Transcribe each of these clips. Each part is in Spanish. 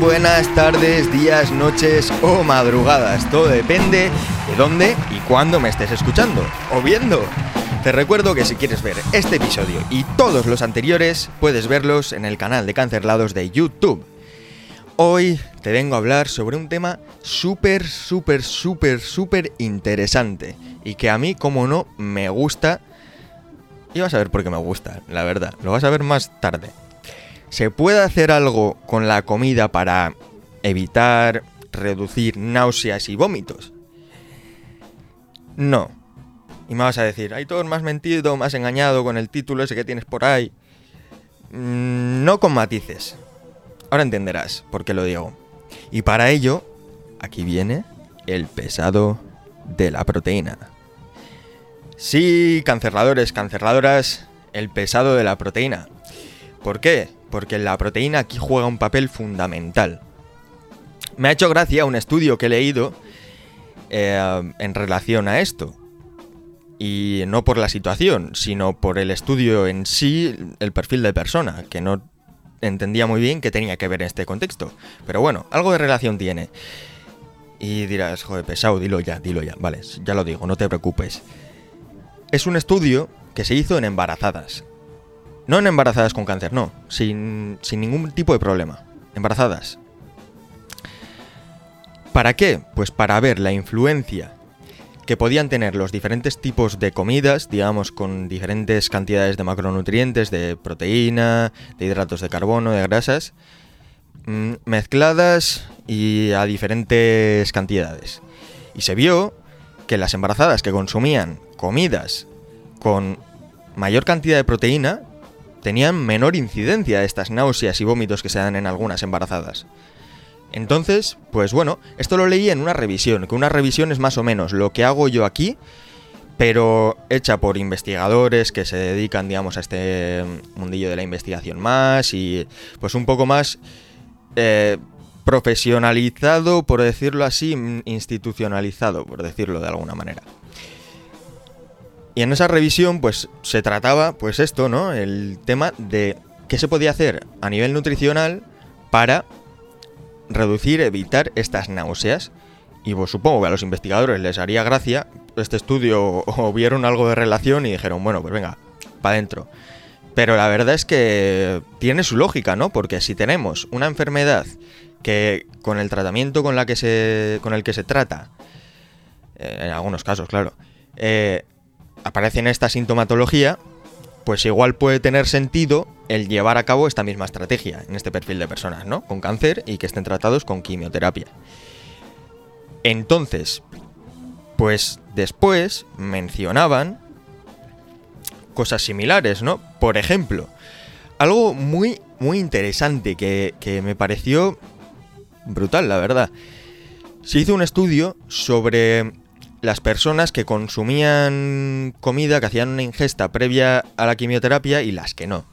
Buenas tardes, días, noches o madrugadas. Todo depende de dónde y cuándo me estés escuchando o viendo. Te recuerdo que si quieres ver este episodio y todos los anteriores, puedes verlos en el canal de Cancerlados de YouTube. Hoy te vengo a hablar sobre un tema súper, súper, súper, súper interesante y que a mí, como no, me gusta. Y vas a ver por qué me gusta, la verdad. Lo vas a ver más tarde. ¿Se puede hacer algo con la comida para evitar, reducir náuseas y vómitos? No. Y me vas a decir, todo más mentido, más engañado con el título ese que tienes por ahí. Mm, No con matices. Ahora entenderás por qué lo digo. Y para ello, aquí viene el pesado de la proteína. Sí, canceladores, canceladoras, el pesado de la proteína. ¿Por qué? Porque la proteína aquí juega un papel fundamental. Me ha hecho gracia un estudio que he leído eh, en relación a esto. Y no por la situación, sino por el estudio en sí, el perfil de persona, que no entendía muy bien qué tenía que ver en este contexto. Pero bueno, algo de relación tiene. Y dirás, joder, pesado, dilo ya, dilo ya. Vale, ya lo digo, no te preocupes. Es un estudio que se hizo en embarazadas. No en embarazadas con cáncer, no. Sin, sin ningún tipo de problema. Embarazadas. ¿Para qué? Pues para ver la influencia que podían tener los diferentes tipos de comidas, digamos, con diferentes cantidades de macronutrientes, de proteína, de hidratos de carbono, de grasas, mm, mezcladas y a diferentes cantidades. Y se vio que las embarazadas que consumían comidas con mayor cantidad de proteína tenían menor incidencia de estas náuseas y vómitos que se dan en algunas embarazadas. Entonces, pues bueno, esto lo leí en una revisión, que una revisión es más o menos lo que hago yo aquí, pero hecha por investigadores que se dedican, digamos, a este mundillo de la investigación más y pues un poco más eh, profesionalizado, por decirlo así, institucionalizado, por decirlo de alguna manera. Y en esa revisión, pues se trataba, pues esto, ¿no? El tema de qué se podía hacer a nivel nutricional para reducir, evitar estas náuseas. Y pues supongo que a los investigadores les haría gracia este estudio o vieron algo de relación y dijeron, bueno, pues venga, para adentro. Pero la verdad es que tiene su lógica, ¿no? Porque si tenemos una enfermedad que con el tratamiento con, la que se, con el que se trata, eh, en algunos casos, claro, eh, aparece en esta sintomatología, pues igual puede tener sentido el llevar a cabo esta misma estrategia en este perfil de personas, ¿no? Con cáncer y que estén tratados con quimioterapia. Entonces, pues después mencionaban cosas similares, ¿no? Por ejemplo, algo muy, muy interesante que, que me pareció brutal, la verdad. Se hizo un estudio sobre las personas que consumían comida, que hacían una ingesta previa a la quimioterapia y las que no.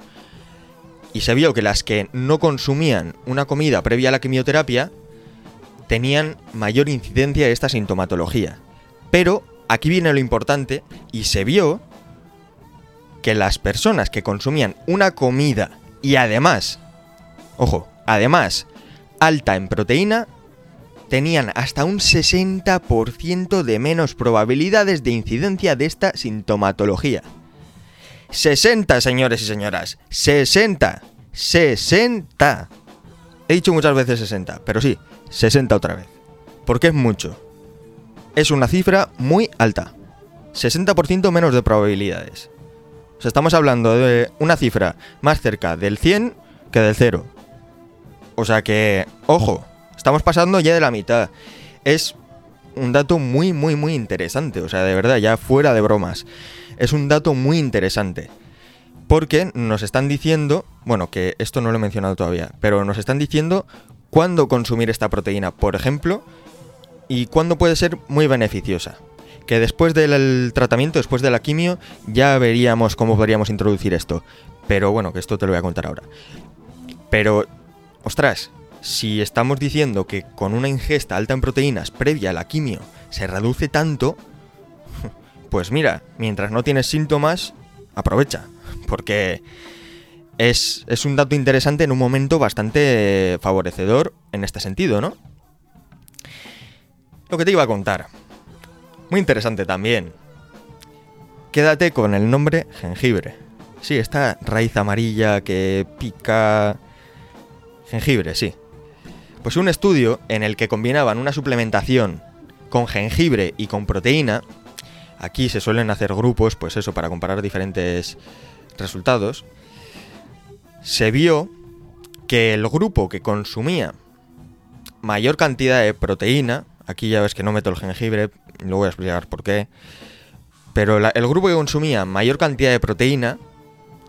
Y se vio que las que no consumían una comida previa a la quimioterapia tenían mayor incidencia de esta sintomatología. Pero aquí viene lo importante y se vio que las personas que consumían una comida y además, ojo, además, alta en proteína, tenían hasta un 60% de menos probabilidades de incidencia de esta sintomatología. 60, señores y señoras. 60. 60. He dicho muchas veces 60, pero sí, 60 otra vez. Porque es mucho. Es una cifra muy alta. 60% menos de probabilidades. O sea, estamos hablando de una cifra más cerca del 100 que del 0. O sea que, ojo, Estamos pasando ya de la mitad. Es un dato muy, muy, muy interesante. O sea, de verdad, ya fuera de bromas. Es un dato muy interesante. Porque nos están diciendo, bueno, que esto no lo he mencionado todavía, pero nos están diciendo cuándo consumir esta proteína, por ejemplo, y cuándo puede ser muy beneficiosa. Que después del tratamiento, después de la quimio, ya veríamos cómo podríamos introducir esto. Pero bueno, que esto te lo voy a contar ahora. Pero, ostras, si estamos diciendo que con una ingesta alta en proteínas previa a la quimio se reduce tanto, pues mira, mientras no tienes síntomas, aprovecha. Porque es, es un dato interesante en un momento bastante favorecedor en este sentido, ¿no? Lo que te iba a contar. Muy interesante también. Quédate con el nombre jengibre. Sí, esta raíz amarilla que pica... Jengibre, sí. Pues un estudio en el que combinaban una suplementación con jengibre y con proteína. Aquí se suelen hacer grupos, pues eso, para comparar diferentes resultados. Se vio que el grupo que consumía mayor cantidad de proteína, Aquí ya ves que no meto el jengibre, lo voy a explicar por qué. Pero el grupo que consumía mayor cantidad de proteína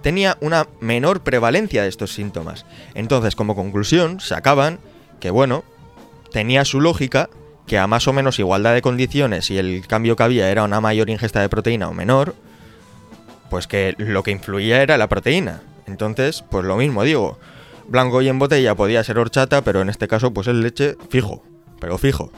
tenía una menor prevalencia de estos síntomas. Entonces, como conclusión, sacaban que, bueno, tenía su lógica que a más o menos igualdad de condiciones y el cambio que había era una mayor ingesta de proteína o menor, pues que lo que influía era la proteína. Entonces, pues lo mismo digo, blanco y en botella podía ser horchata, pero en este caso pues el leche fijo, pero fijo.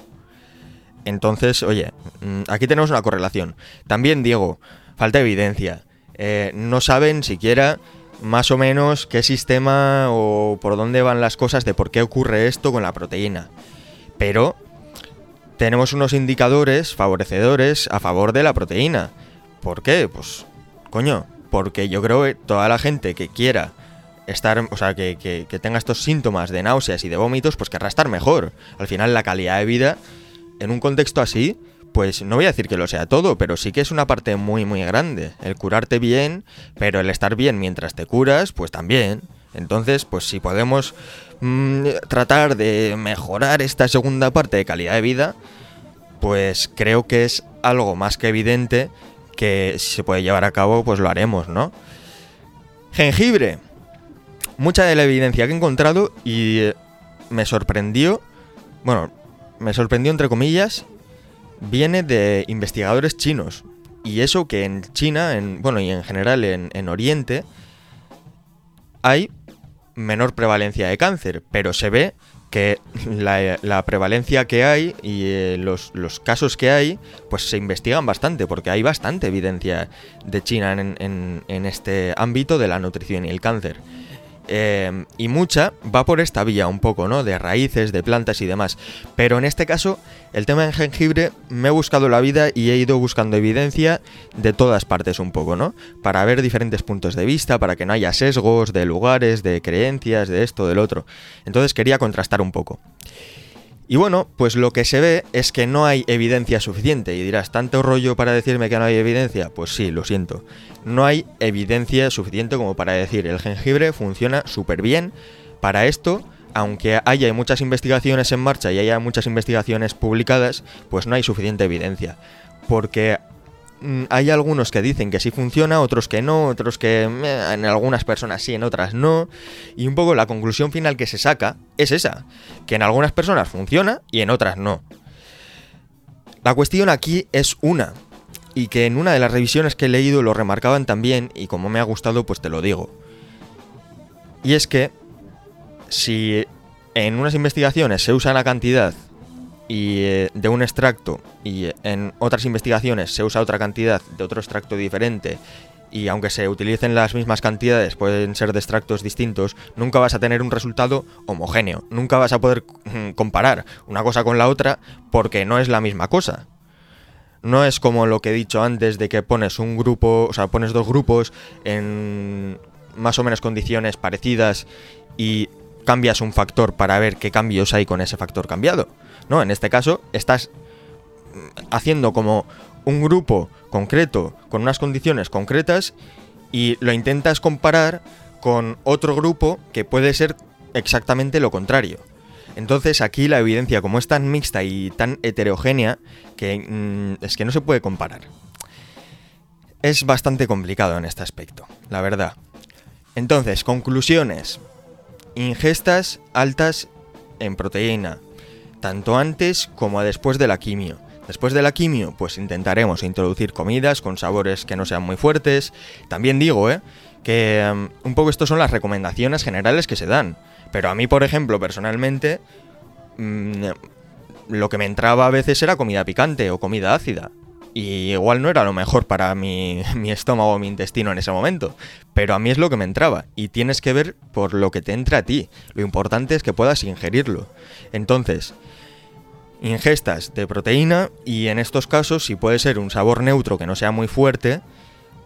Entonces, oye, mm, aquí tenemos una correlación. También, Diego, falta evidencia. Eh, no saben siquiera más o menos qué sistema o por dónde van las cosas de por qué ocurre esto con la proteína. Pero tenemos unos indicadores favorecedores a favor de la proteína. ¿Por qué? Pues, coño, porque yo creo que toda la gente que quiera estar, o sea, que, que tenga estos síntomas de náuseas y de vómitos, pues querrá estar mejor. Al final la calidad de vida en un contexto así, pues no voy a decir que lo sea todo, pero sí que es una parte muy muy grande. El curarte bien, pero el estar bien mientras te curas, pues también. Entonces, pues si podemos mm, tratar de mejorar esta segunda parte de calidad de vida, pues creo que es algo más que evidente que si se puede llevar a cabo, pues lo haremos, ¿no? Jengibre. Mucha de la evidencia que he encontrado y eh, me sorprendió, bueno, me sorprendió entre comillas, viene de investigadores chinos. Y eso que en China, en, bueno, y en general en, Oriente, hay menor prevalencia de cáncer, pero se ve que la, prevalencia que hay y eh, los, casos que hay, pues se investigan bastante, porque hay bastante evidencia de China en, en este ámbito de la nutrición y el cáncer. Em, y mucha va por esta vía un poco, ¿no? De raíces, de plantas y demás. Pero en este caso, el tema del jengibre, me he buscado la vida y he ido buscando evidencia de todas partes un poco, ¿no? Para ver diferentes puntos de vista, para que no haya sesgos de lugares, de creencias, de esto, del otro. Entonces quería contrastar un poco. Y bueno, pues lo que se ve es que no hay evidencia suficiente. Y dirás, ¿tanto rollo para decirme que no hay evidencia? Pues sí, lo siento. No hay evidencia suficiente como para decir el jengibre funciona súper bien. Para esto, aunque haya muchas investigaciones en marcha y haya muchas investigaciones publicadas, pues no hay suficiente evidencia. Porque hay algunos que dicen que sí funciona, otros que no, otros que en algunas personas sí, en otras no. Y un poco la conclusión final que se saca es esa, que en algunas personas funciona y en otras no. La cuestión aquí es una, y que en una de las revisiones que he leído lo remarcaban también, y como me ha gustado, pues te lo digo. Y es que si en unas investigaciones se usa la cantidad y eh, de un extracto y en otras investigaciones se usa otra cantidad de otro extracto diferente y aunque se utilicen las mismas cantidades, pueden ser de extractos distintos, nunca vas a tener un resultado homogéneo, nunca vas a poder mm, comparar una cosa con la otra porque no es la misma cosa. No es como lo que he dicho antes de que pones un grupo, o sea, pones dos grupos en más o menos condiciones parecidas y cambias un factor para ver qué cambios hay con ese factor cambiado. No, en este caso estás haciendo como un grupo concreto con unas condiciones concretas y lo intentas comparar con otro grupo que puede ser exactamente lo contrario. Entonces aquí la evidencia como es tan mixta y tan heterogénea que mm, es que no se puede comparar. Es bastante complicado en este aspecto, la verdad. Entonces, conclusiones. Ingestas altas en proteína, tanto antes como después de la quimio. Después de la quimio, pues intentaremos introducir comidas con sabores que no sean muy fuertes. También digo, ¿eh? Que um, un poco estas son las recomendaciones generales que se dan. Pero a mí, por ejemplo, personalmente, mmm, lo que me entraba a veces era comida picante o comida ácida. Y igual no era lo mejor para mi, mi estómago o mi intestino en ese momento. Pero a mí es lo que me entraba. Y tienes que ver por lo que te entra a ti. Lo importante es que puedas ingerirlo. Entonces, ingestas de proteína y en estos casos, si puede ser un sabor neutro que no sea muy fuerte,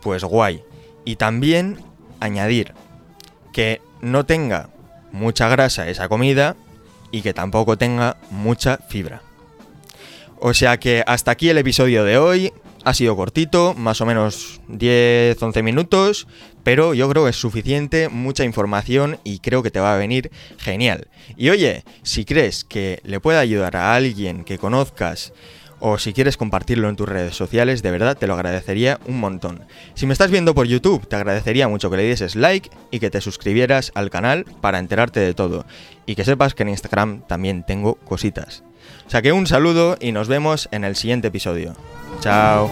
pues guay. Y también añadir que no tenga mucha grasa esa comida y que tampoco tenga mucha fibra. O sea que hasta aquí el episodio de hoy. Ha sido cortito, más o menos 10-11 minutos, pero yo creo que es suficiente, mucha información y creo que te va a venir genial. Y oye, si crees que le puede ayudar a alguien que conozcas o si quieres compartirlo en tus redes sociales, de verdad te lo agradecería un montón. Si me estás viendo por YouTube, te agradecería mucho que le dieses like y que te suscribieras al canal para enterarte de todo. Y que sepas que en Instagram también tengo cositas. Que un saludo y nos vemos en el siguiente episodio. Chao.